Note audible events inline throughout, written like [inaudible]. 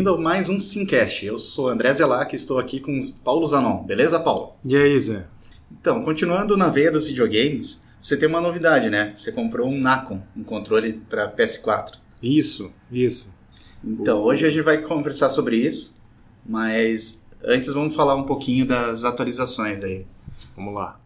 Bem-vindo a mais um Simcast. Eu sou André Zelac e estou aqui com o Paulo Zanon. Beleza, Paulo? E aí, Zé? Então, continuando na veia dos videogames, você tem uma novidade, né? Você comprou um Nacon, um controle para PS4. Isso, isso. Então, hoje a gente vai conversar sobre isso, mas antes vamos falar um pouquinho das atualizações aí. Vamos lá.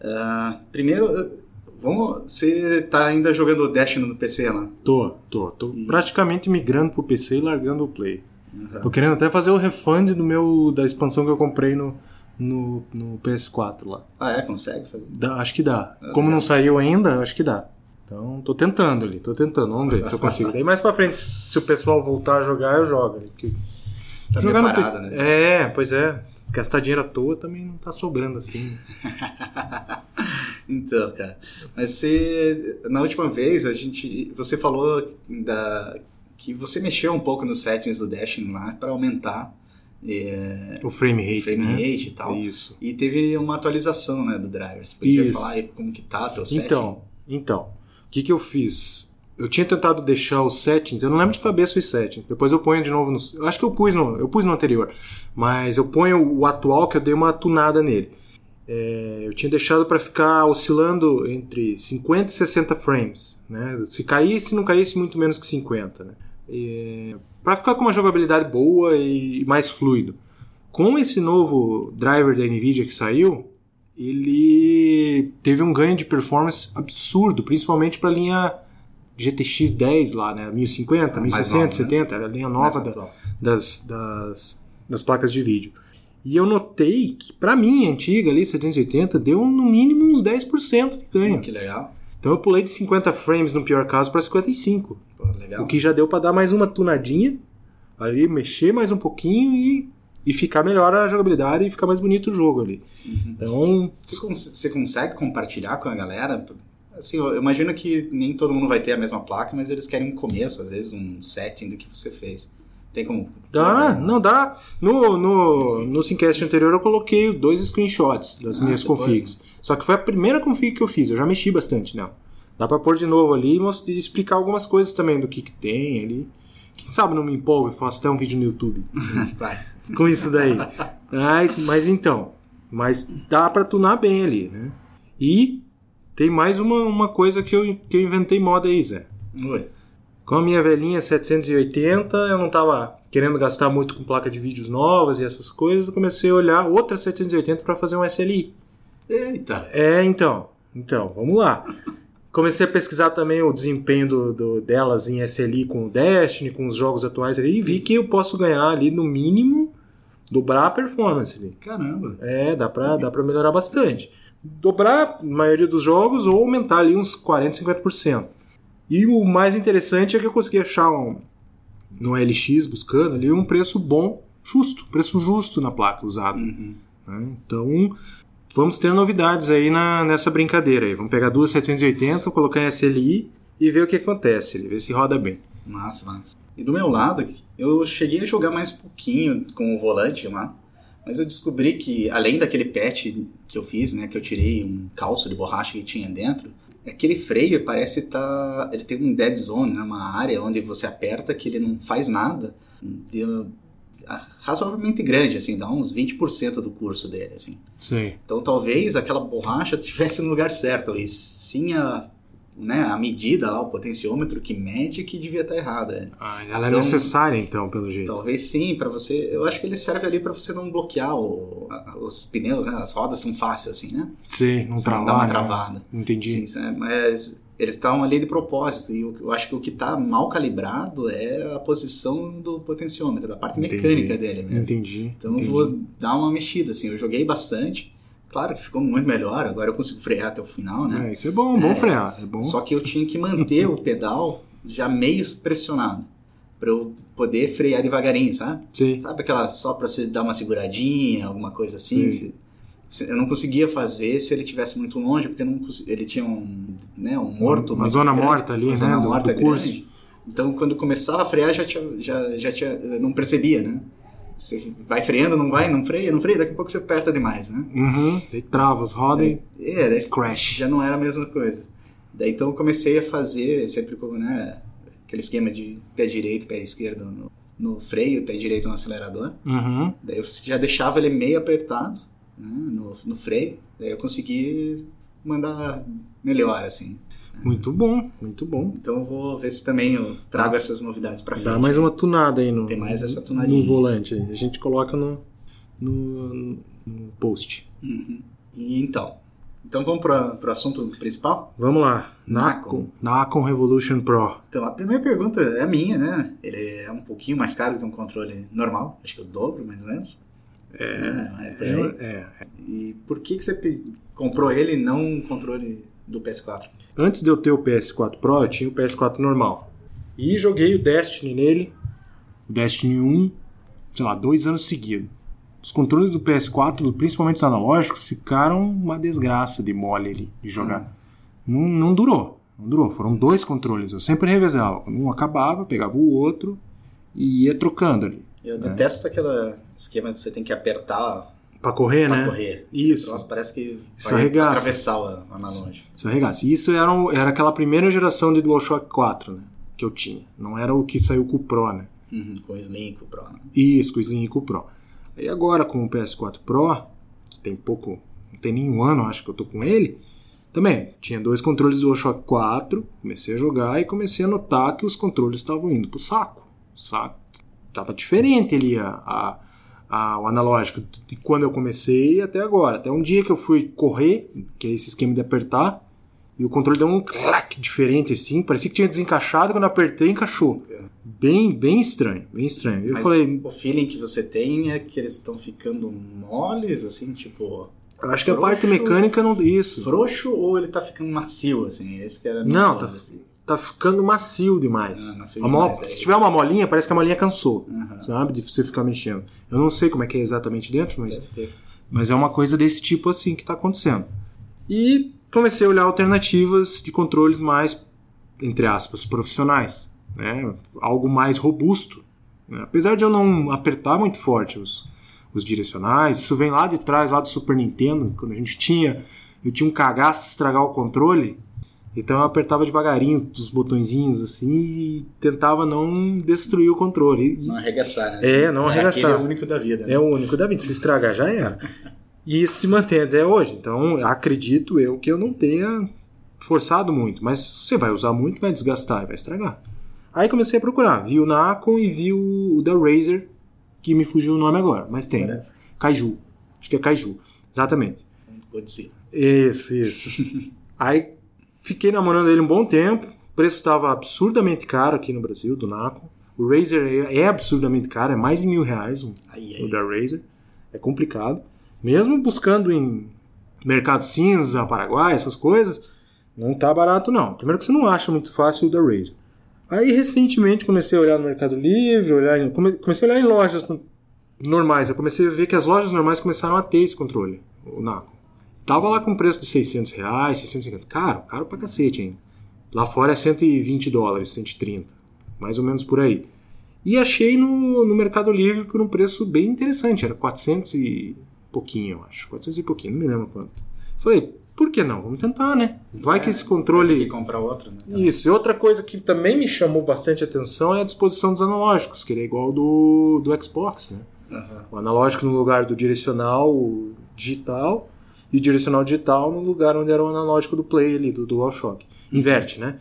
Uh, primeiro, vamos, você tá ainda jogando Destiny no PC lá? Tô, tô. Tô E- praticamente migrando pro PC e largando o Play. Uhum. Tô querendo até fazer o refund do meu, da expansão que eu comprei no, no, no PS4 lá. Ah, é? Consegue fazer? Dá- acho que dá. Ah, Como legal. não saiu ainda, acho que dá. Então, tô tentando ali, tô tentando. Vamos ver se eu consigo. Daí mais pra frente, se o pessoal voltar a jogar, eu jogo. ali, porque Tá jogar no preparada, P- né? É, pois é. Gastar dinheiro à toa também não tá sobrando assim. [laughs] Então, cara, mas você na última vez a gente, você falou da que você mexeu um pouco nos settings do Destiny lá para aumentar é, O frame rate, o frame né? rate e tal. Isso. E teve uma atualização, né, do driver. Você podia Isso. falar como que tá teu setting? Então, então, o que, que eu fiz? Eu tinha tentado deixar os settings, eu não lembro de cabeça os settings. Depois eu ponho de novo no. Eu acho que eu pus no, eu pus no anterior, mas eu ponho o atual que eu dei uma tunada nele. É, eu tinha deixado para ficar oscilando entre 50 e 60 frames, né? Se caísse, não caísse muito menos que 50, né? Para ficar com uma jogabilidade boa e mais fluido. Com esse novo driver da Nvidia que saiu, ele teve um ganho de performance absurdo, principalmente para a linha GTX 10 lá, né? 1050, Ah, mais 1060, nova, né? 70, a linha nova da- das, das, das placas de vídeo. E eu notei que, para mim, a antiga ali, 780, deu no mínimo uns 10% de ganho. Que legal. Então eu pulei de 50 frames no pior caso para 55. Pô, legal. O que já deu para dar mais uma tunadinha, ali, mexer mais um pouquinho e, e ficar melhor a jogabilidade e ficar mais bonito o jogo ali. Então, Você, você consegue compartilhar com a galera? Assim, eu imagino que nem todo mundo vai ter a mesma placa, mas eles querem um começo, às vezes um setting do que você fez. Tem como? dá, não dá. No, no, no Simcast anterior eu coloquei dois screenshots das Ah, minhas depois, configs. Só que foi a primeira config que eu fiz, eu já mexi bastante nela. Dá pra pôr de novo ali e explicar algumas coisas também do que, que tem ali. Quem sabe não me empolgo e faço até um vídeo no YouTube [laughs] com isso daí. Mas, mas então, mas dá pra tunar bem ali, né? E tem mais uma, uma coisa que eu, que eu inventei moda aí, Zé. Oi. Com a minha velhinha 780, eu não tava querendo gastar muito com placa de vídeos novas e essas coisas, eu comecei a olhar outra 780 para fazer um SLI. Eita. É, então. Então, vamos lá. Comecei a pesquisar também o desempenho do, do- delas em SLI com o Destiny, com os jogos atuais ali, e vi que eu posso ganhar ali no mínimo dobrar a performance ali. Caramba. É, dá pra, dá pra melhorar bastante. Dobrar a maioria dos jogos ou aumentar ali uns 40, 50%. E o mais interessante é que eu consegui achar um, no LX, buscando ali, um preço bom, justo, preço justo na placa usada. Uhum. né? Então, vamos ter novidades aí na, nessa brincadeira aí. Vamos pegar duas 780, colocar em SLI e ver o que acontece, ver se roda bem. Massa, massa. E do meu lado, eu cheguei a jogar mais pouquinho com o volante lá, mas eu descobri que, além daquele patch que eu fiz, né, que eu tirei um calço de borracha que tinha dentro, aquele freio parece estar. ele tem um dead zone, né, uma área onde você aperta que ele não faz nada. Razoavelmente grande, assim, dá uns 20% do curso dele, assim. Sim. Então talvez aquela borracha [laughs] estivesse no lugar certo, e sim a, né, a medida lá, o potenciômetro que mede que devia estar errada. Ah, ela é Então- necessária então, pelo jeito. Talvez sim, para você. Eu acho que ele serve ali para você não bloquear o- a- os pneus, né? As rodas são fáceis assim, né? Sim, não Você não travar, dá uma né? travada. Entendi. Sim, né? mas eles estão ali de propósito. E eu, acho que o que está mal calibrado é a posição do potenciômetro, da parte Entendi. mecânica dele mesmo. Entendi. Então entendi. eu vou dar uma mexida, assim. Eu joguei bastante. Claro que ficou muito melhor. Agora eu consigo frear até o final, né? É, isso é bom, bom É. frear. É bom. Só que eu tinha que manter o pedal já meio pressionado. Pra eu poder frear devagarinho, sabe? Sim. Sabe aquela só pra você dar uma seguradinha, alguma coisa assim? Sim. Se- eu não conseguia fazer se ele estivesse muito longe, porque não ele tinha um, né, um morto. Uma zona grande, morta ali, uma né, Zona do- morta do curso. grande. Então, quando começava a frear, já tinha, já, já tinha, não percebia, né? Você vai freando, não vai, não freia, não freia, daqui a pouco você aperta demais, né? Uhum. Daí trava as rodas e É, daí crash. já não era a mesma coisa. Daí então eu comecei a fazer, sempre como, né, aquele esquema de pé direito, pé esquerdo no, no freio, pé direito no acelerador. Uhum. Daí eu já deixava ele meio apertado né, no, no freio. Daí eu consegui mandar melhor, assim. Muito bom, muito bom. Então eu vou ver se também eu trago essas novidades pra frente. Dá mais uma tunada aí no, Tem mais essa tunadinha. no volante. A gente coloca no, no, no post. Uhum. E então, então vamos para o assunto principal? Vamos lá. Nacon. Nacon Revolution Pro. Então, a primeira pergunta é a minha, né? Ele é um pouquinho mais caro do que um controle normal, acho que o dobro, mais ou menos. É, é, por aí. É, é. E por que, que você comprou ele e não um controle do PS4? Antes de eu ter o PS4 Pro, eu tinha o PS4 normal. E joguei o Destiny nele, o Destiny 1, sei lá, dois anos seguidos. Os controles do PS4, principalmente os analógicos, ficaram uma desgraça de mole ali, de jogar. Não, não durou, não durou. Foram dois controles, eu sempre revezava. Um acabava, pegava o outro e ia trocando ali. Eu detesto aquele esquema de você tem que apertar Pra correr, pra né? correr. Isso. Nossa, parece que Isso vai arregaça. atravessar o analógico. Isso arregaça. E Isso era, era aquela primeira geração de DualShock 4, né? Que eu tinha. Não era o que saiu com o Pro, né? Uhum, com o Slim, com o Pro. né? Isso, com o Slim e com o Pro. E agora com o PS4 Pro, que tem pouco, não tem nem um ano, acho que eu tô com ele, também tinha dois controles do DualShock 4, comecei a jogar e comecei a notar que os controles estavam indo pro saco. saco. Tava diferente ali a, a- a- o analógico de quando eu comecei até agora. Até um dia que eu fui correr, que é esse esquema de apertar, e o controle deu um clac diferente assim, parecia que tinha desencaixado, quando eu apertei encaixou. Bem, bem estranho, bem estranho. Eu Mas falei, o feeling que você tem é que eles estão ficando moles, assim, tipo, Eu acho que a parte mecânica não. Isso. frouxo ou ele tá ficando macio, assim? Esse que era a minha Não, tá- assim. Tá ficando macio demais. Ah, macio demais, é. Se tiver uma molinha, parece que a molinha cansou. Aham. Sabe? De você ficar mexendo. Eu não sei como é que é exatamente dentro, mas, mas é uma coisa desse tipo assim que tá acontecendo. E comecei a olhar alternativas de controles mais, entre aspas, profissionais. Né? Algo mais robusto. né? Apesar de eu não apertar muito forte os, os direcionais, isso vem lá de trás, lá do Super Nintendo, quando a gente tinha. Eu tinha um cagaço de estragar o controle. Então eu apertava devagarinho os botõezinhos assim e tentava não destruir o controle. E- Não arregaçar, né? É, não arregaçar. Aquele é o único da vida. né? é o único da vida. Se estragar, já era. E isso se mantém até hoje. Então, acredito eu que eu não tenha forçado muito. Mas você vai usar muito, vai desgastar e vai estragar. Aí comecei a procurar. Vi o Nacon e vi o, o da Razer, que me fugiu o nome agora. Mas tem. Whatever. Kaiju. Acho que é Kaiju. Exatamente. Godzilla. Isso, isso. [laughs] Aí fiquei namorando ele um bom tempo. O preço estava absurdamente caro aqui no Brasil, do Nacon. O Razer é é absurdamente caro, é mais de mil reais um, Aí, o aí. da Razer. É complicado. Mesmo buscando em mercado cinza, Paraguai, essas coisas, não tá barato não. Primeiro que você não acha muito fácil o da Razer. Aí recentemente comecei a olhar no Mercado Livre, olhar em- come- comecei a olhar em lojas no- normais. Eu comecei a ver que as lojas normais começaram a ter esse controle, o Naco. Tava lá com preço de 600 reais, 650. Caro, caro pra cacete ainda. Lá fora é 120 dólares, 130. Mais ou menos por aí. E achei no, no Mercado Livre por um preço bem interessante. Era 400 e pouquinho, eu acho. 400 e pouquinho, não me lembro quanto. Falei, por que não? Vamos tentar, né? Vai que esse Tem controle... que comprar outro, né? Também. Isso. E outra coisa que também me chamou bastante atenção é a disposição dos analógicos, que ele é igual do, do Xbox, né? Aham. O analógico no lugar do direcional digital e o direcional digital no lugar onde era o analógico do Play ali, do DualShock. Inverte, né?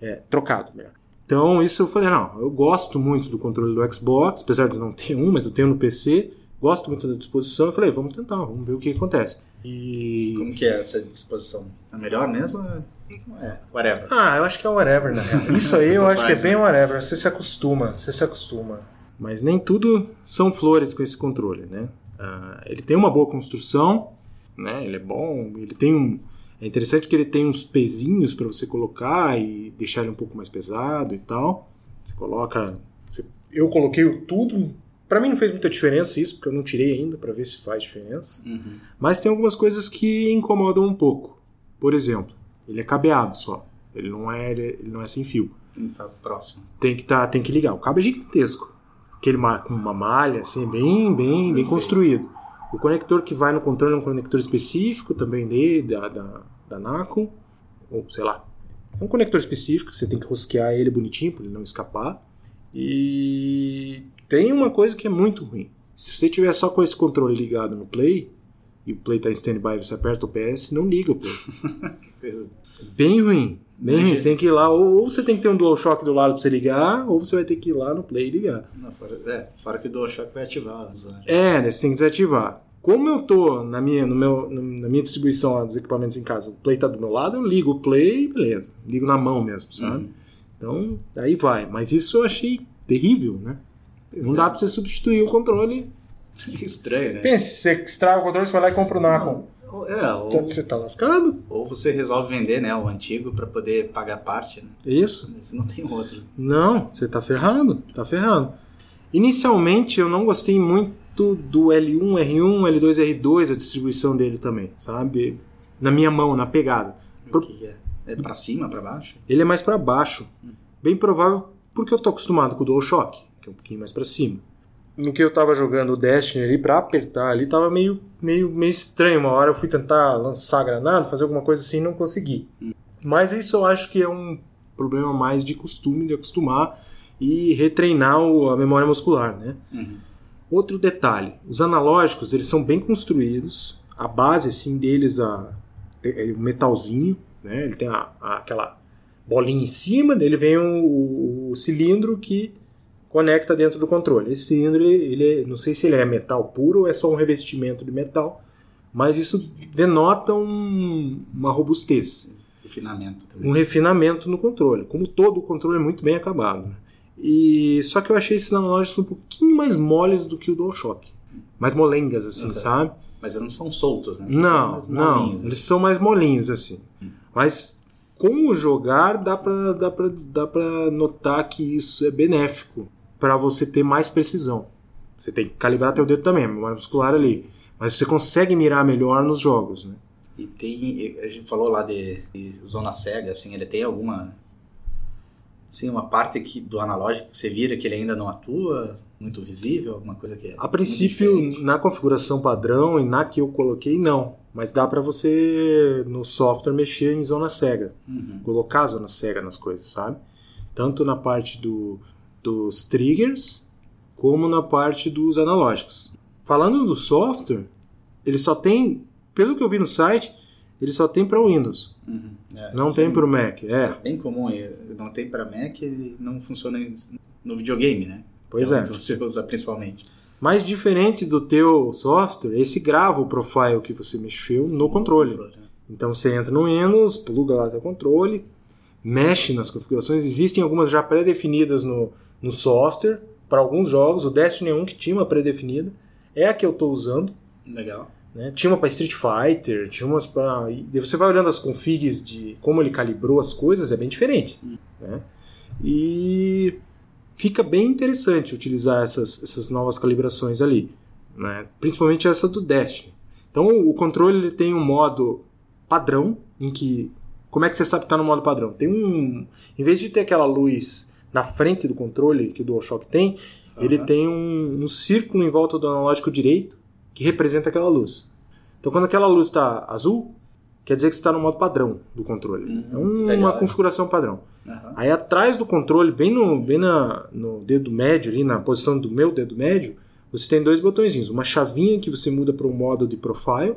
É, trocado, melhor. Então, isso eu falei, não, eu gosto muito do controle do Xbox, apesar de não ter um, mas eu tenho no PC, gosto muito da disposição, eu falei, vamos tentar, vamos ver o que acontece. E... Como que é essa disposição? A melhor mesmo? É, whatever. Ah, eu acho que é whatever, na real. Isso aí [laughs] eu acho que é faz, bem né? whatever. Você se acostuma, você se acostuma. Mas nem tudo são flores com esse controle, né? Ah, ele tem uma boa construção, né? Ele é bom, ele tem um... É interessante que ele tem uns pezinhos para você colocar e deixar ele um pouco mais pesado e tal. Você coloca... você- Eu coloquei o tudo... Para mim não fez muita diferença isso, porque eu não tirei ainda para ver se faz diferença. Uhum. Mas tem algumas coisas que incomodam um pouco. Por exemplo, ele é cabeado só. Ele não é, ele não é sem fio. Tem que estar próximo. Tem que, tá, tem que ligar. O cabo é gigantesco. Aquele com uma malha, assim, bem, bem, bem feito. construído. O conector que vai no controle é um conector específico também dele, da, da, da. Ou sei lá, É um conector específico, você tem que rosquear ele bonitinho para ele não escapar. E tem uma coisa que é muito ruim. Se você tiver só com esse controle ligado no Play, e o Play está em standby, você aperta o PS, não liga o Play. [laughs] Bem ruim. Bem ruim. Você tem que ir lá, ou, ou, você tem que ter um DualShock do lado para você ligar, ou você vai ter que ir lá no Play e ligar. Não, fora, é, fora que o DualShock vai ativar. É, né, você tem que desativar. Como eu tô na minha, no meu, na minha distribuição dos equipamentos em casa, o Play tá do meu lado, eu ligo o Play, beleza. Ligo na mão mesmo, sabe? Uhum. Então, aí vai. Mas isso eu achei terrível, né? Pois não é. dá pra você substituir o controle. [laughs] Estranho, né? Pense, você estraga o controle, você vai lá e compra o Nacon. É, ou, você tá lascado? Ou você resolve vender né, o antigo para poder pagar parte. Né? Isso. Você não tem outro. Não, você tá ferrado. Tá ferrado. Inicialmente eu não gostei muito do L1, R1, L2, R2, a distribuição dele também, sabe? Na minha mão, na pegada. O que é? É pra cima, para baixo? Ele é mais para baixo. Hum. Bem provável porque eu tô acostumado com o DualShock, que é um pouquinho mais para cima. No que eu tava jogando o Destiny ali, pra apertar ali, tava meio, meio, meio estranho. Uma hora eu fui tentar lançar granada, fazer alguma coisa assim e não consegui. Mas isso eu acho que é um problema mais de costume, de acostumar e retreinar a memória muscular, né? Uhum. Outro detalhe, os analógicos, eles são bem construídos, a base assim deles a, é o metalzinho, né? Ele tem a, a, aquela bolinha em cima, dele vem o, o, cilindro que conecta dentro do controle. Esse cilindro, ele, ele, não sei se ele é metal puro ou é só um revestimento de metal, mas isso denota um, uma robustez. Refinamento também. Um refinamento no controle. Como todo o controle é muito bem acabado. Né? E só que eu achei esses analógicos um pouquinho mais moles do que o DualShock. Mais molengas, assim, uhum. sabe? Mas eles não são soltos, né? não, não. Eles são mais molinhos, assim. Hum. Mas como jogar, dá pra, dá, pra, dá pra notar que isso é benéfico para você ter mais precisão. Você tem que calibrar teu dedo também, a memória muscular ali. Mas você consegue mirar melhor nos jogos, né? E tem, a gente falou lá de, de zona cega, assim, ele tem alguma Sim, uma parte que, do analógico que você vira que ele ainda não atua, muito visível, alguma coisa que é. A princípio, na configuração padrão e na que eu coloquei, não. Mas dá para você, no software, mexer em zona cega. Uhum. Colocar zona cega nas coisas, sabe? Tanto na parte do, dos triggers, como na parte dos analógicos. Falando do software, ele só tem, pelo que eu vi no site, ele só tem para Windows. Uhum. É, não tem para o Mac. É. é. bem comum. Não tem para Mac e não funciona no videogame, né? Pois é. é. Que você [laughs] usa principalmente. Mas diferente do teu software, esse grava o profile que você mexeu no controle. controle né? Então você entra no Windows, pluga lá o controle, mexe nas configurações. Existem algumas já pré-definidas no, no software para alguns jogos. O Destiny 1 que tinha uma pré-definida é a que eu estou usando. Legal. Né? Tinha uma para Street Fighter, tinha umas para. E você vai olhando as configs de como ele calibrou as coisas, é bem diferente. Hum. Né? E fica bem interessante utilizar essas, essas novas calibrações ali. Né? Principalmente essa do Destiny. Então o controle ele tem um modo padrão, em que. Como é que você sabe que está no modo padrão? Tem um. Em vez de ter aquela luz na frente do controle que o DualShock tem, uhum. ele tem um, um círculo em volta do analógico direito que representa aquela luz. Então, quando aquela luz está azul, quer dizer que você está no modo padrão do controle. Uhum, é um, uma configuração padrão. Uhum. Aí atrás do controle, bem no, bem na, no dedo médio, ali na posição do meu dedo médio, você tem dois botõezinhos. Uma chavinha que você muda para o modo de profile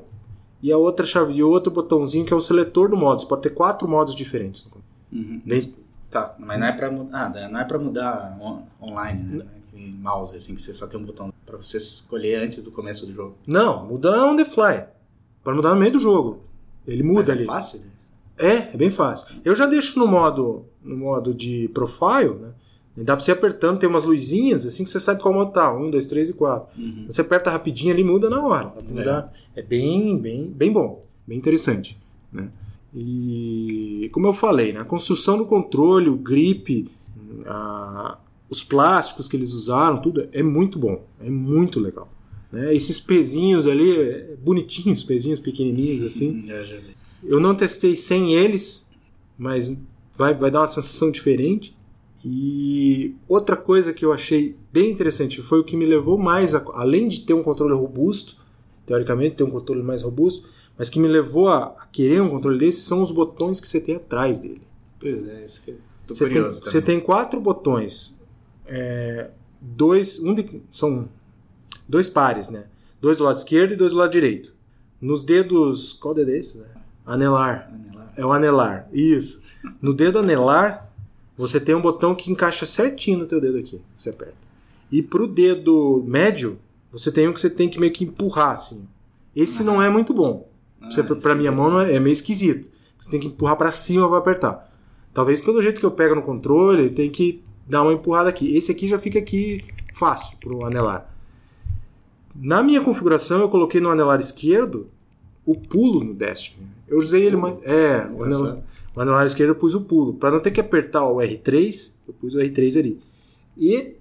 e a outra chave e outro botãozinho que é o seletor do modo. Você pode ter quatro modos diferentes. Uhum. Bem... Tá, mas não é para mudar, ah, não é para mudar on, online, né? mouse, assim, que você só tem um botão para você escolher antes do começo do jogo. Não, muda on the fly. Para mudar no meio do jogo. Ele muda Mas é ali. É fácil? Né? É, é bem fácil. Eu já deixo no modo, no modo de profile, né? E dá pra você apertando, tem umas luzinhas, assim que você sabe qual modo tá. Um, dois, três e quatro. Uhum. Você aperta rapidinho ali muda na hora. Muda. É bem, bem, bem bom. Bem interessante. Né? E como eu falei, né? a construção do controle, o grip, a, os plásticos que eles usaram, tudo é muito bom, é muito legal. Né? Esses pezinhos ali, é bonitinhos, pezinhos pequenininhos assim. [laughs] Eu não testei sem eles, mas vai, vai dar uma sensação diferente. E outra coisa que eu achei bem interessante foi o que me levou mais, a, além de ter um controle robusto, teoricamente ter um controle mais robusto, mas que me levou a, a querer um controle desse são os botões que você tem atrás dele. Pois é, isso que tô Você tem, curioso você também. tem quatro botões. É, dois, um de- são dois pares, né? Dois do lado esquerdo e dois do lado direito. Nos dedos. Qual dedo é esse? Né? Anelar. Anelar. É o anelar. Isso. No dedo anelar, você tem um botão que encaixa certinho no teu dedo aqui. Você aperta. E pro dedo médio, você tem um que você tem que meio que empurrar, assim. Esse não é muito bom. Ah, pra minha esquisito. mão é, é meio esquisito. Você tem que empurrar pra cima pra apertar. Talvez pelo jeito que eu pego no controle, tem que dar uma empurrada aqui. Esse aqui já fica aqui fácil pro anelar. Na minha configuração, eu coloquei no anelar esquerdo o pulo no Destiny. Eu usei ele mais. É, o anelar, o anelar esquerdo eu pus o pulo. Pra não ter que apertar o R3, eu pus o R3 ali. E.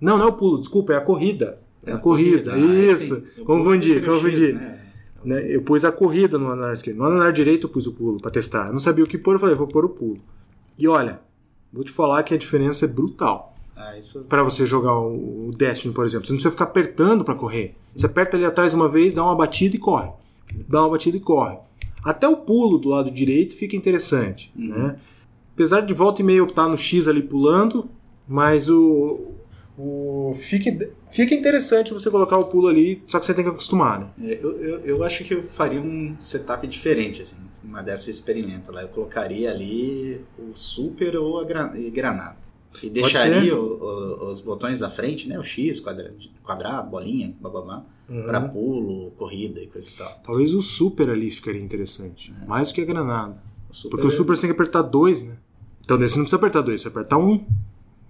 Não, não é o pulo, desculpa, é a corrida. É a corrida. Ah, Isso. sim. O Confundi, confundi. X, né? Né, Eu pus a corrida no anelar esquerdo. No anelar direito eu pus o pulo pra testar. Eu não sabia o que pôr, eu falei, vou pôr o pulo. E olha, vou te falar que a diferença é brutal. Ah, isso. Pra você jogar o Destiny, por exemplo. Você não precisa ficar apertando pra correr. Você aperta ali atrás uma vez, dá uma batida e corre. Dá uma batida e corre. Até o pulo do lado direito fica interessante, né? Apesar de volta e meia eu estar no X ali pulando, mas o, o fica, fica interessante você colocar o pulo ali, só que você tem que acostumar, né? É, Eu, eu, eu acho que eu faria um setup diferente, assim, uma dessa experimento lá. Eu colocaria ali o super ou a gra- granada. E deixaria o- o- os botões da frente, né? O X, quadra- quadrado, bolinha, bababá, pra Uhum. pulo, corrida e coisa e tal. Talvez o super ali ficaria interessante. Mais do que a granada. O Porque o super você tem que apertar dois, né? Então desse você não precisa apertar dois, você aperta um.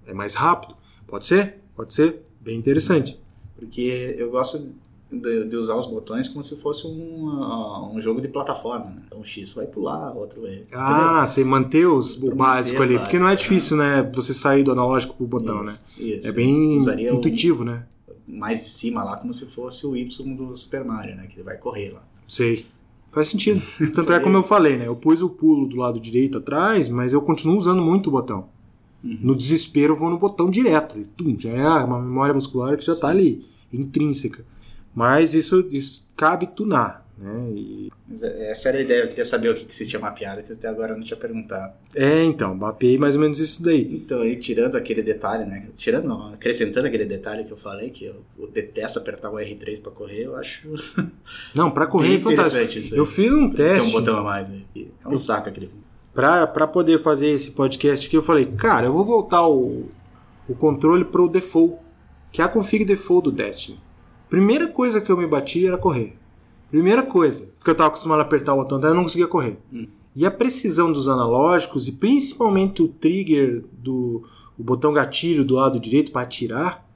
É mais rápido. Pode ser? Pode ser. Bem interessante. Porque eu gosto de, de usar os botões como se fosse um, um jogo de plataforma. Né? Então o X vai pular, o outro vai. Ah, você manter os, o básico ali. Porque não é básico, difícil, né? Você sair do analógico pro botão, Isso, né? Isso. É bem Usaria um- intuitivo, né? mais de cima lá, como se fosse o Y do Super Mario, né? Que ele vai correr lá. Sei. Faz sentido. [laughs] Tanto é como eu falei, né? Eu pus o pulo do lado direito atrás, mas eu continuo usando muito o botão. Uhum. No desespero, eu vou no botão direto. E, tum, já é uma memória muscular que já tá ali, intrínseca. Mas isso, isso cabe tunar, né? E- é- essa era a ideia, eu queria saber o que, que você tinha mapeado, que até agora eu não tinha perguntado. é, então, mapeei mais ou menos isso daí. Então, aí tirando aquele detalhe, né? Tirando, não, acrescentando aquele detalhe que eu falei, que eu, eu detesto apertar o R3 pra correr, eu acho Não, pra [laughs] correr é fantástico. isso aí. Eu fiz um Tem um teste. botão a mais aí. É um saco aquele. Pra, pra poder fazer esse podcast aqui, eu falei, cara, eu vou voltar o, o controle pro default, que é a config default do Destiny. Primeira coisa que eu me bati era correr. Primeira coisa, porque eu tava acostumado a apertar o botão, então eu não conseguia correr. Hum. E a precisão dos analógicos, e principalmente o trigger do o botão gatilho do lado direito para atirar,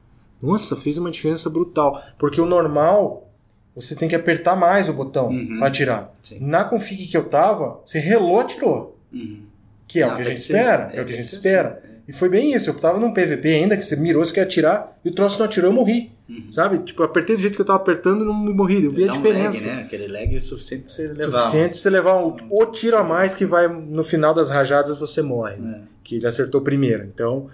nossa, fez uma diferença brutal. Porque o normal, você tem que apertar mais o botão Uhum. para atirar. Sim. Na config que eu tava, você relou, atirou. Uhum. Que é o que a gente ser- espera. É, o que a gente ser espera. assim, E foi bem isso. Eu tava num PVP ainda, que você mirou, você quer atirar, e o troço não atirou, eu morri. Uhum. Sabe? Tipo, apertei do jeito que eu tava apertando e não morri. Eu vi a Dá um diferença. lag, né? Aquele lag é suficiente pra você levar. Suficiente pra você levar um, o tiro a mais que vai no final das rajadas você morre. né? É. Que ele acertou primeiro. Então,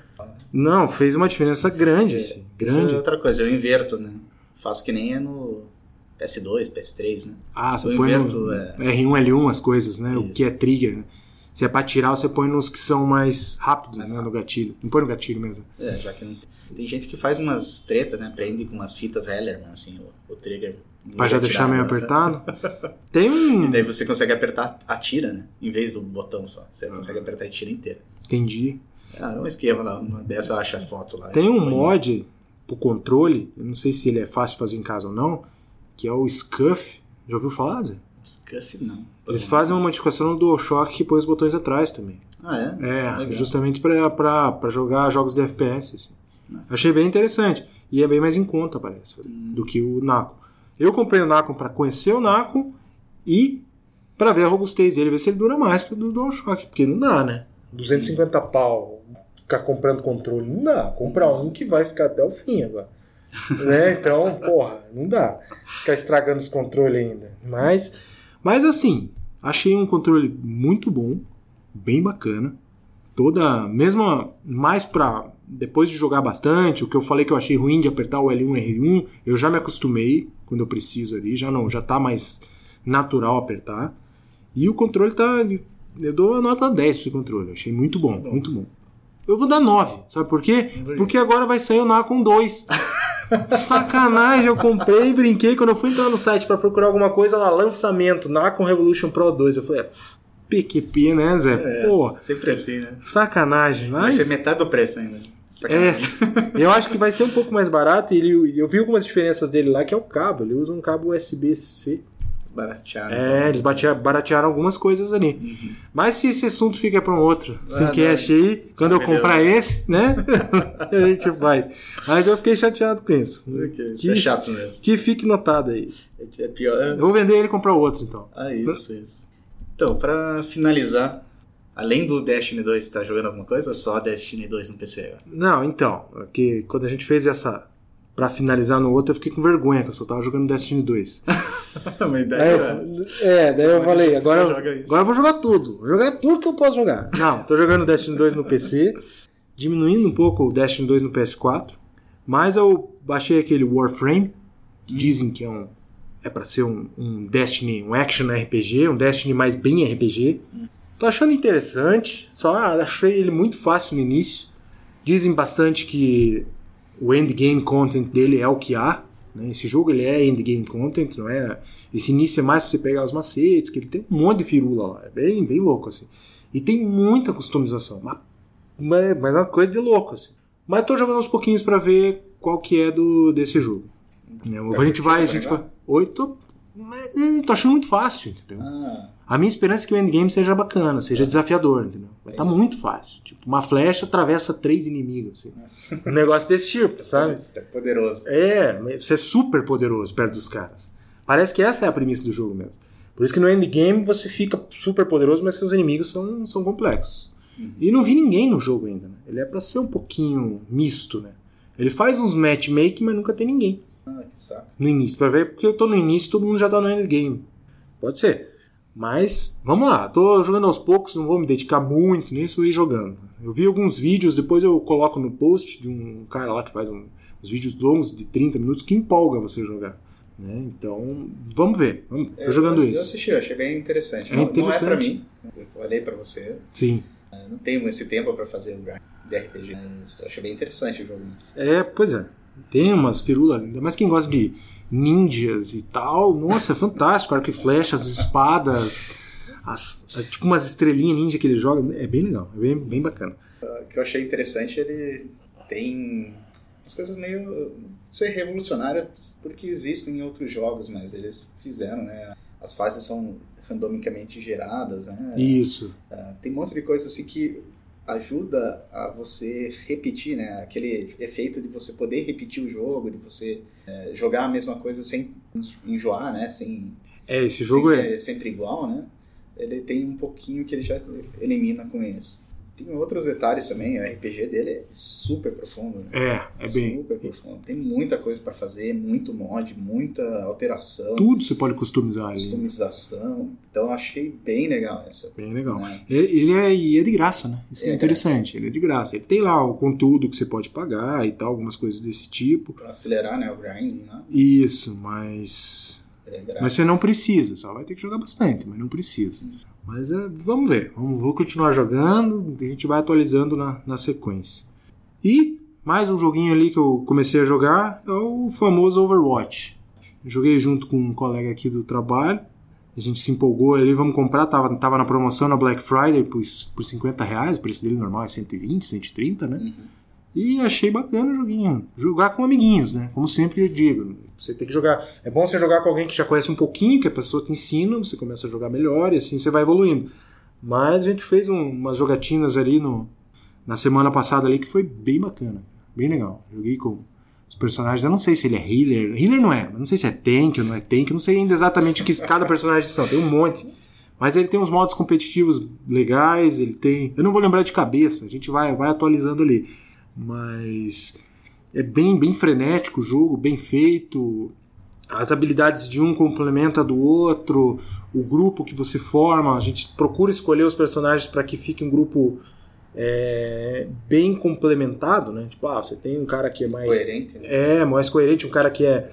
não, fez uma diferença grande, assim. Isso Grande. é outra coisa, eu inverto, né? Faço que nem é no PS2, PS3, né? Ah, você Eu põe inverto, no é. R1, L1 as coisas, né? O Isso. que é trigger, né? Se é pra tirar, você põe nos que são mais rápidos, Mais né? rápido. No gatilho. Não põe no gatilho mesmo. É, já que não tem. Tem gente que faz umas tretas, né? Prende com umas fitas Hellerman, assim, o, o trigger. Pra já deixar meio apertado. apertado. [laughs] Tem um. E daí você consegue apertar a tira, né? Em vez do botão só. Você consegue apertar a tira inteira. Entendi. Ah, é um esquema lá. Uma dessa eu acho a foto lá. Tem um mod pro controle, eu não sei se ele é fácil de fazer em casa ou não, que é o Scuff. Já ouviu falar, Zé? Scuff, não. Eles fazem uma modificação no DualShock que põe os botões atrás também. Ah, é? É, Legal. justamente pra jogar jogos de FPS. assim. Achei bem interessante. E é bem mais em conta, parece, Hum. do que o Naco. Eu comprei o Naco pra conhecer o Naco e pra ver a robustez dele, ver se ele dura mais que o do DualShock, porque não dá, né? 250 pau, ficar comprando controle, não dá. Comprar um que vai ficar até o fim agora. [laughs] né? Então, porra, não dá. Ficar estragando os controles ainda. Mas, mas assim, achei um controle muito bom, bem bacana. Toda, mesmo a- mais pra depois de jogar bastante, o que eu falei que eu achei ruim de apertar o L1 R1, eu já me acostumei quando eu preciso ali, já não, já tá mais natural apertar. E o controle tá Eu dou uma nota 10 pro controle. Achei muito bom, muito bom. Eu vou dar 9. Sabe por quê? Porque agora vai sair o Nacon 2. [laughs] Sacanagem, eu comprei e brinquei. Quando eu fui entrar no site pra procurar alguma coisa lá, lançamento, Nacon Revolution Pro 2. Eu falei, é, PQP, né, Zé? É, Pô, sempre assim, né? sacanagem. Vai Mas, ser metade do preço ainda. é, Sacanagem. eu acho que vai ser um pouco mais barato. E ele, eu vi algumas diferenças dele lá, que é o cabo. Ele usa um cabo USB-C. Barateado. É, eles batia- baratearam algumas coisas ali. Mas se esse assunto fica para um outro Simcast não, aí, quando eu comprar Deus. esse, né? [laughs] a gente faz. Mas eu fiquei chateado com isso. Ok, Isso é Que, chato mesmo. que fique notado aí. É pior. Eu vou vender ele e comprar outro, então. Ah, isso, isso. Então, pra finalizar, além do Destiny 2, você tá jogando alguma coisa ou só Destiny 2 no PC? Não, então, que quando a gente fez essa. Pra finalizar no outro, eu fiquei com vergonha, que eu só tava jogando Destiny 2. [laughs] Uma ideia. Eu- é, daí eu falei, agora, agora eu vou jogar tudo. Vou jogar tudo que eu posso jogar. [laughs] Não, tô jogando Destiny 2 no PC, diminuindo um pouco o Destiny 2 no PS4, mas eu baixei aquele Warframe, que dizem que é um é para ser um, um Destiny, um action RPG, um Destiny mais bem RPG. Tô achando interessante, só achei ele muito fácil no início. Dizem bastante que o endgame content dele é o que há. Né? Esse jogo ele é endgame content, não é? Esse início é mais pra você pegar os macetes, que ele tem um monte de firula lá. É bem, bem louco, assim. E tem muita customização. Mas, mas é uma coisa de louco, assim. Mas tô jogando uns pouquinhos pra ver qual que é do, desse jogo. Né? A gente vai, a gente vai. Oi, tô. Mas, tô achando muito fácil, entendeu? Ah, A minha esperança é que o endgame seja bacana, seja desafiador, entendeu? Mas tá muito fácil. Tipo, uma flecha atravessa três inimigos, assim. Um negócio desse tipo, [laughs] sabe? isso tá poderoso. É, você é super poderoso perto dos caras. Parece que essa é a premissa do jogo mesmo. Por isso que no endgame você fica super poderoso, mas seus inimigos são, são complexos. E não vi ninguém no jogo ainda, né? Ele é pra ser um pouquinho misto, né? Ele faz uns matchmaking, mas nunca tem ninguém Ah, que saco. no início. Pra ver, porque eu tô no início todo mundo já tá no endgame. Pode ser. Mas, vamos lá. Tô jogando aos poucos, não vou me dedicar muito nisso e ir jogando. Eu vi alguns vídeos, depois eu coloco no post de um cara lá que faz um- uns vídeos longos de 30 minutos que empolga você jogar. Né? Então, vamos ver. Vamos, tô Eu- jogando eu, Eu isso. assisti, eu achei bem interessante. É não, não é interessante. pra mim. Eu falei pra você. Sim. eu Não tenho esse tempo pra fazer o grind de RPG, mas eu achei bem interessante o jogo. É, pois é. Tem umas firulas, ainda mais quem gosta de ninjas e tal. Nossa, é fantástico. Arco e flecha, as espadas, as, as- tipo umas estrelinhas ninja que ele joga. É bem legal, é bem, bem bacana. O que eu achei interessante, ele tem umas coisas meio ser revolucionárias, porque existem em outros jogos, mas eles fizeram, né? As fases são randomicamente geradas, né? Isso. Tem um monte de coisa assim que ajuda a você repetir, né? Aquele efeito de você poder repetir o jogo, de você é, jogar a mesma coisa sem enjoar, né? Sem, É, esse jogo sem é. ser sempre igual, né? Ele tem um pouquinho que ele já elimina com isso. Tem outros detalhes também, o RPG dele é super profundo. Né? É, é bem. Super profundo. Tem muita coisa pra fazer, muito mod, muita alteração, Tudo você pode customizar ali. customização. Então eu achei bem legal essa. Bem legal. né? Ele é, e é de graça, né? Isso é, É interessante. Ele é de graça. Ele tem lá o conteúdo que você pode pagar e tal, algumas coisas desse tipo. Pra acelerar né, o grinding, né? Isso, mas. É. Mas você não precisa, só vai ter que jogar bastante, mas não precisa. Mas é, vamos ver, vamos, vou continuar jogando, a gente vai atualizando na, na sequência. E mais um joguinho ali que eu comecei a jogar é o famoso Overwatch. Joguei junto com um colega aqui do trabalho, a gente se empolgou ali, vamos comprar, tava, tava na promoção na Black Friday por, por 50 reais, o preço dele normal é 120, 130, né? Uhum. E achei bacana o joguinho. Jogar com amiguinhos, né? Como sempre eu digo. Você tem que jogar. É bom você jogar com alguém que já conhece um pouquinho, que a pessoa te ensina, você começa a jogar melhor e assim você vai evoluindo. Mas a gente fez um- umas jogatinas ali no, na semana passada ali que foi bem bacana. Bem legal. Joguei com os personagens. Eu não sei se ele é healer. Healer não é, não sei se é tank ou não é tank. Não sei ainda exatamente o que cada personagem são. Tem um monte. Mas ele tem uns modos competitivos legais, ele tem. Eu não vou lembrar de cabeça, a gente vai, vai atualizando ali. Mas é bem, bem frenético o jogo, bem feito. As habilidades de um complementa do outro, o grupo que você forma, a gente procura escolher os personagens para que fique um grupo é, bem complementado, né? Tipo, ah, você tem um cara que é mais Coerente, né? é, mais coerente, um cara que é.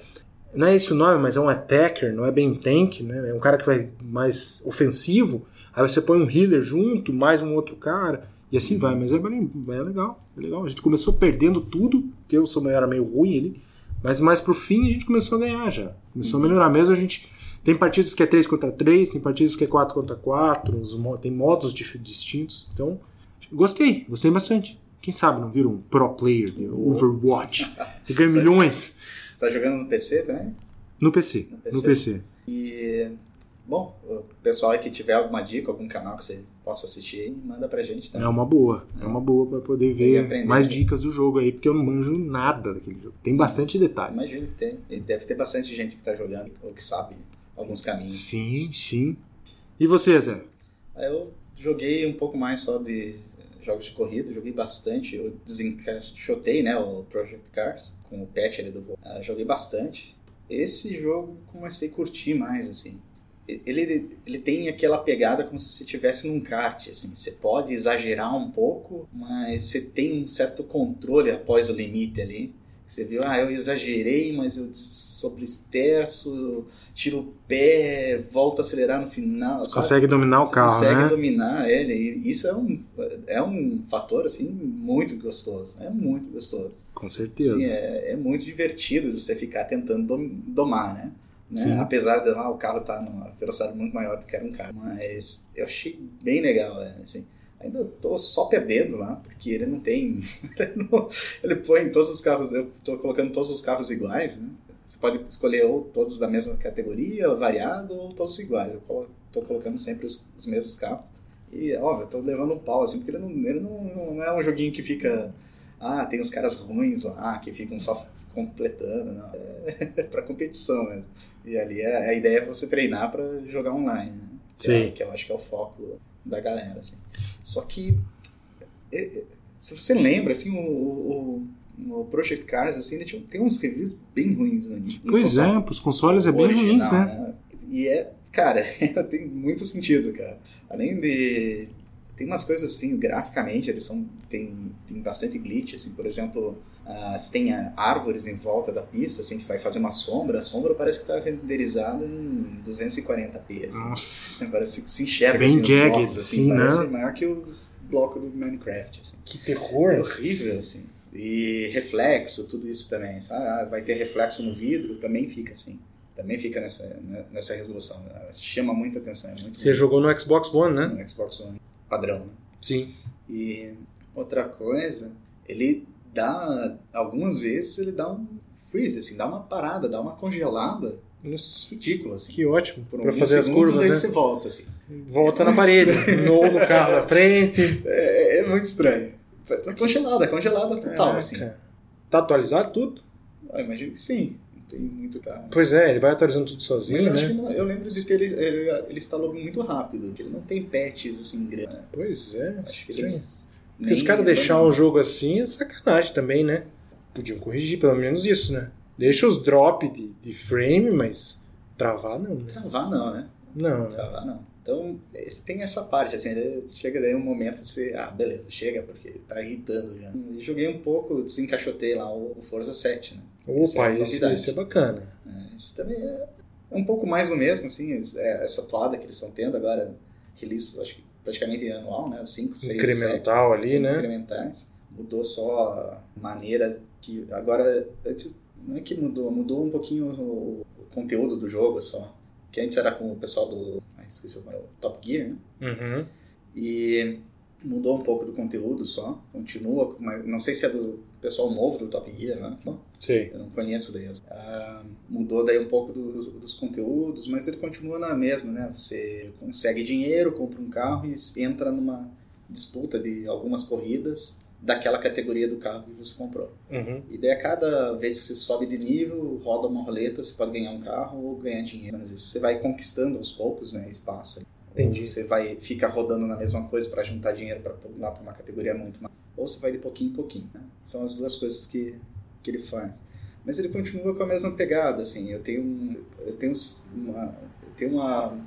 Não é esse o nome, mas é um attacker, não é bem um tank, né? É um cara que vai mais ofensivo. Aí você põe um healer junto, mais um outro cara, e assim vai. Mas é, bem- é legal, é legal. A gente começou perdendo tudo, porque eu sou era meio ruim ali, mas mais pro fim a gente começou a ganhar já. Começou a melhorar mesmo, a gente. Tem partidas que é 3 contra 3, tem partidas que é 4 contra 4, os mo- tem modos distintos. Então, gostei, gostei bastante. Quem sabe não vira um pro player de Overwatch [laughs] e ganha milhões Você tá jogando no PC também? no PC. No No PC. PC. E, bom, o pessoal aí que tiver alguma dica, algum canal que você possa assistir aí, manda pra gente É também. uma boa, é uma boa pra poder ver mais dicas do jogo aí, porque eu não manjo nada daquele jogo. Tem bastante detalhe. Imagino que tem. E deve ter bastante gente que tá jogando ou que sabe alguns caminhos. Sim, sim. E você, Zé? Aí Eu joguei um pouco mais só de jogos de corrida, joguei bastante. Eu desencaixotei, né, o Project Cars com o patch ali do voo. Ah, joguei bastante. Esse jogo comecei a curtir mais, assim. Ele, ele tem aquela pegada como se você estivesse num kart, assim. Você pode exagerar um pouco, mas você tem um certo controle após o limite ali. Você viu, ah, eu exagerei, mas eu sobresterço, tiro o pé, volto a acelerar no final. sabe? Consegue dominar o Você carro, consegue né? dominar ele. Isso é um, é um fator, assim, muito gostoso. É muito gostoso. Com certeza. É, é muito divertido você ficar tentando dom- domar, né? Né? Apesar de ah, o carro estar numa velocidade muito maior do que era um carro. Mas eu achei bem legal, né? assim. Ainda tô só perdendo lá, porque ele não tem. [laughs] ele, não- ele põe todos os carros. Eu tô colocando todos os carros iguais, né? Você pode escolher ou todos da mesma categoria, variado, ou todos iguais. Eu tô colocando sempre os, os mesmos carros. E, óbvio, eu tô levando um pau, assim, porque ele não, ele não, não é um joguinho que fica. Ah, tem uns caras ruins lá que ficam só completando, não. É [laughs] pra competição mesmo. E ali a, a ideia é você treinar pra jogar online, né? Que, é, Sim. que eu acho que é o foco da galera, assim. Só que, é, é, se você lembra, assim, o, o, Project Cars, assim, ele tem uns reviews bem ruins né, em Pois console é, pros consoles é bem ruins, original, né? E é, cara, [laughs] tem muito sentido, cara. Além de. Tem umas coisas assim, graficamente, eles são. Tem, tem bastante glitch, assim, por exemplo, ah, se tem ah, árvores em volta da pista, assim, que vai fazer uma sombra, a sombra parece que tá renderizada em 240p, assim. Nossa, [laughs] Parece que se enxerga Bem assim, os jagged, blocos, assim, assim, né? parece maior que os blocos do Minecraft, assim. que É terror. horrível, assim. E reflexo, tudo isso também. sabe? Ah, vai ter reflexo no vidro, também fica assim. Também fica nessa, né, nessa resolução. Chama muita atenção. É muito Você jogou no Xbox One, né? no Xbox One padrão. Né? Sim. E outra coisa, ele dá, algumas vezes ele dá um freeze, assim, dá uma parada, dá uma congelada Nossa, ridícula, assim. que ótimo. Por Pra fazer as curvas, né? você volta, assim. Volta na parede. No, no carro da frente. É, é muito estranho. É congelada, congelada total, Caraca. assim. Tá atualizado tudo? Ah, imagino que sim. Não tem muito... Tá. Pois é, ele vai atualizando tudo sozinho, Mas eu, né? acho que não- eu lembro de ter ele, ele, ele instalou muito rápido. Ele não tem patches assim grandes. Pois é, Acho que estranho. eles. Porque os caras deixar abandonam. jogo assim é sacanagem também, né? Podiam corrigir pelo menos isso, né? Deixa os drop de, de frame, mas travar não, né? Travar não, né? Não, né? Travar não. Então, ele tem essa parte, assim, ele chega daí um momento de você, ah, beleza, chega, porque tá irritando já. Joguei um pouco, desencaixotei lá o o Forza 7, né? É Opa, uma esse, é bacana. É, Isso também é é um pouco mais do mesmo, assim, es- é, essa toada que eles estão tendo agora, release, acho que praticamente anual, né? 5, 6, Incremental ali, Sim, né? incrementais. Mudou só a maneira que. Agora, antes, não é que mudou, mudou um pouquinho o, o conteúdo do jogo só. Que antes era com o pessoal do. Ah, esqueci o o Top Gear, né? Uhum. E mudou um pouco do conteúdo só. Continua, mas não sei se é do pessoal novo do Top Gear, né? Não, Sei. eu não conheço daí. Ah, mudou daí um pouco dos, dos conteúdos, mas ele continua na mesma, né? Você consegue dinheiro, compra um carro e entra numa disputa de algumas corridas daquela categoria do carro que você comprou. Uhum. E daí a cada vez que você sobe de nível, roda uma roleta, você pode ganhar um carro ou ganhar dinheiro. Mas isso você vai conquistando aos poucos, né, espaço. Entendi. Você vai fica rodando na mesma coisa para juntar dinheiro para pular para uma categoria muito mais. Ou você vai de pouquinho em pouquinho. Né? São as duas coisas que, que ele faz. Mas ele continua com a mesma pegada, assim. Eu tenho, um- eu tenho uma, eu tenho uma,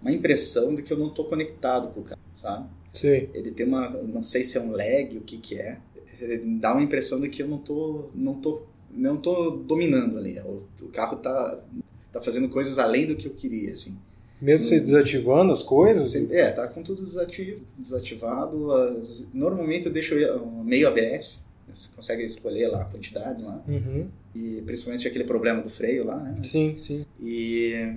uma impressão de que eu não estou conectado com o carro, sabe? Sei. ele tem uma não sei se é um lag o que que é ele dá uma impressão de que eu não tô não tô não tô dominando ali o, o carro tá tá fazendo coisas além do que eu queria assim Mesmo você desativando as coisas? É, tá com tudo desativo, desativado. as- normalmente eu deixo meio ABS. Você consegue escolher lá a quantidade lá. Uhum. E principalmente aquele problema do freio lá, né? Sim, sim. E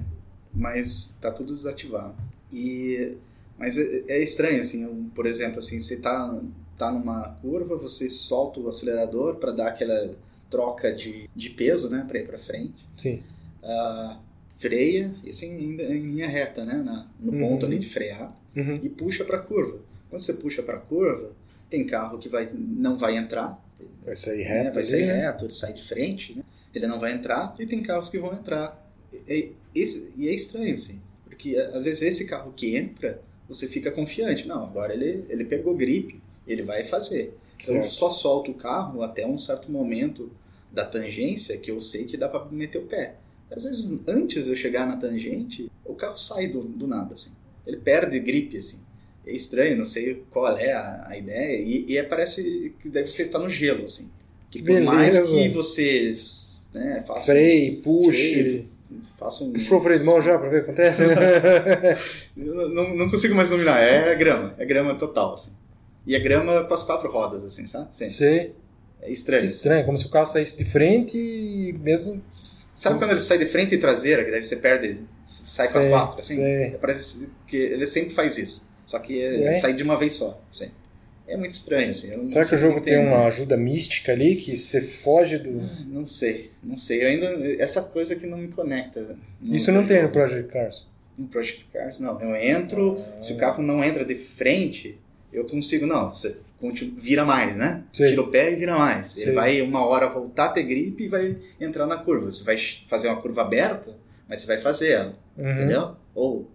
mas tá tudo desativado. E mas é, é estranho assim, um- por exemplo, assim, você tá tá numa curva, você solta o acelerador para dar aquela troca de, de peso, né, para ir para frente. Sim. Ah, freia, isso em, em linha reta, né, na- no Uhum. ponto ali de frear Uhum. e puxa para curva. Quando você puxa para curva, tem carro que vai não vai entrar, Vai sair né, reto. vai ali, sair né? reto, ele sai de frente, né? ele não vai entrar, e tem carros que vão entrar. E, e- e é estranho, assim, porque às vezes esse carro que entra, você fica confiante. Não, agora ele, ele pegou gripe, ele vai fazer. Então Certo. só solto o carro até um certo momento da tangência que eu sei que dá para meter o pé. Às vezes, antes de eu chegar na tangente, o carro sai do, do nada, assim. Ele perde gripe, assim. É estranho, não sei qual é a, a ideia. E, e parece que deve ser estar no gelo, assim. Que Que por mais beleza. que você né, faça, Freie, puxe. freio, faça um... Puxou o freio de mão já pra ver o que acontece? [laughs] Não, não consigo mais dominar. É grama. É grama total, assim. E é grama com as quatro rodas, assim, sabe? Sempre. Sei. É Que estranho. estranho, como se o carro saísse de frente e mesmo. Sabe quando ele sai de frente e traseira, que daí você perde, sai com as Sei, quatro, assim? sei. Parece que ele sempre faz isso. Só que ele Ué? sai de uma vez só, sempre. É muito estranho, assim. eu não Será que o jogo tem uma ajuda mística ali que você foge do. Não sei, não sei. Eu ainda. Essa coisa que não me conecta. no- Isso não tem no Project Cars. No Project Cars, não. Eu entro, Ah. se o carro não entra de frente, eu consigo, não. Você continua, vira mais, né? Sei. Tira o pé e vira mais. Sei. Ele vai uma hora voltar a ter gripe e vai entrar na curva. Você vai fazer uma curva aberta, mas você vai fazer ela. Uhum. entendeu? Ou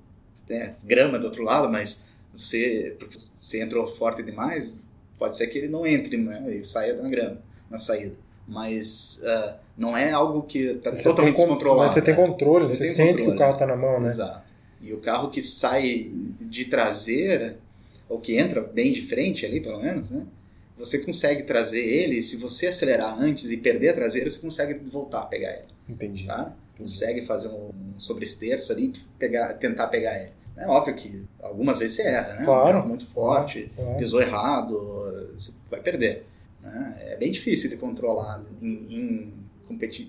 né, grama do outro lado, mas você, porque você entrou forte demais, pode ser que ele não entre né, e saia da grama na saída. Mas ah, não é algo que está Você totalmente tem con- descontrolado. Mas você tem né? controle, Eu você tenho sente que controle, o carro tá na mão, né? Exato. E o carro que sai de traseira, ou que entra bem de frente ali, pelo menos, né? Você consegue trazer ele, se você acelerar antes e perder a traseira, você consegue voltar a pegar ele Entendi. tá? Consegue fazer um sobresterço ali, pegar, tentar pegar ele. É óbvio que algumas vezes você erra, né? Claro. Um muito forte, Claro. pisou errado, você vai perder. né? É bem difícil de controlar em, em,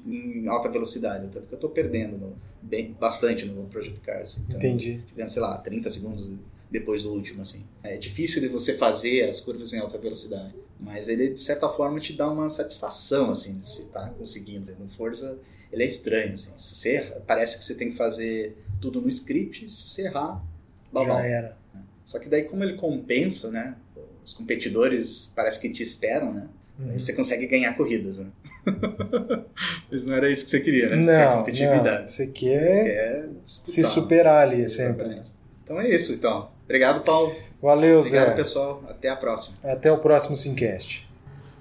em alta velocidade, tanto que eu estou perdendo no- bem, bastante no Project Cars. Então, Entendi. tivendo, sei lá, 30 segundos depois do último, assim. É difícil de você fazer as curvas em alta velocidade, mas ele, de certa forma, te dá uma satisfação, assim, de você estar conseguindo. No Forza, ele é estranho, assim. Se você erra, parece que você tem que fazer tudo no script, se você errar, babau. Já era. Só que daí, como ele compensa, né, os competidores parece que te esperam, né, Uhum. aí você consegue ganhar corridas, né. [laughs] Mas não era isso que você queria, né? Você quer Não, não, competitividade. você quer Quer se superar ali sempre. Exatamente. Então é isso, então. Obrigado, Paulo. Valeu, Obrigado, Zé. pessoal. Até a próxima. Até o próximo Simcast.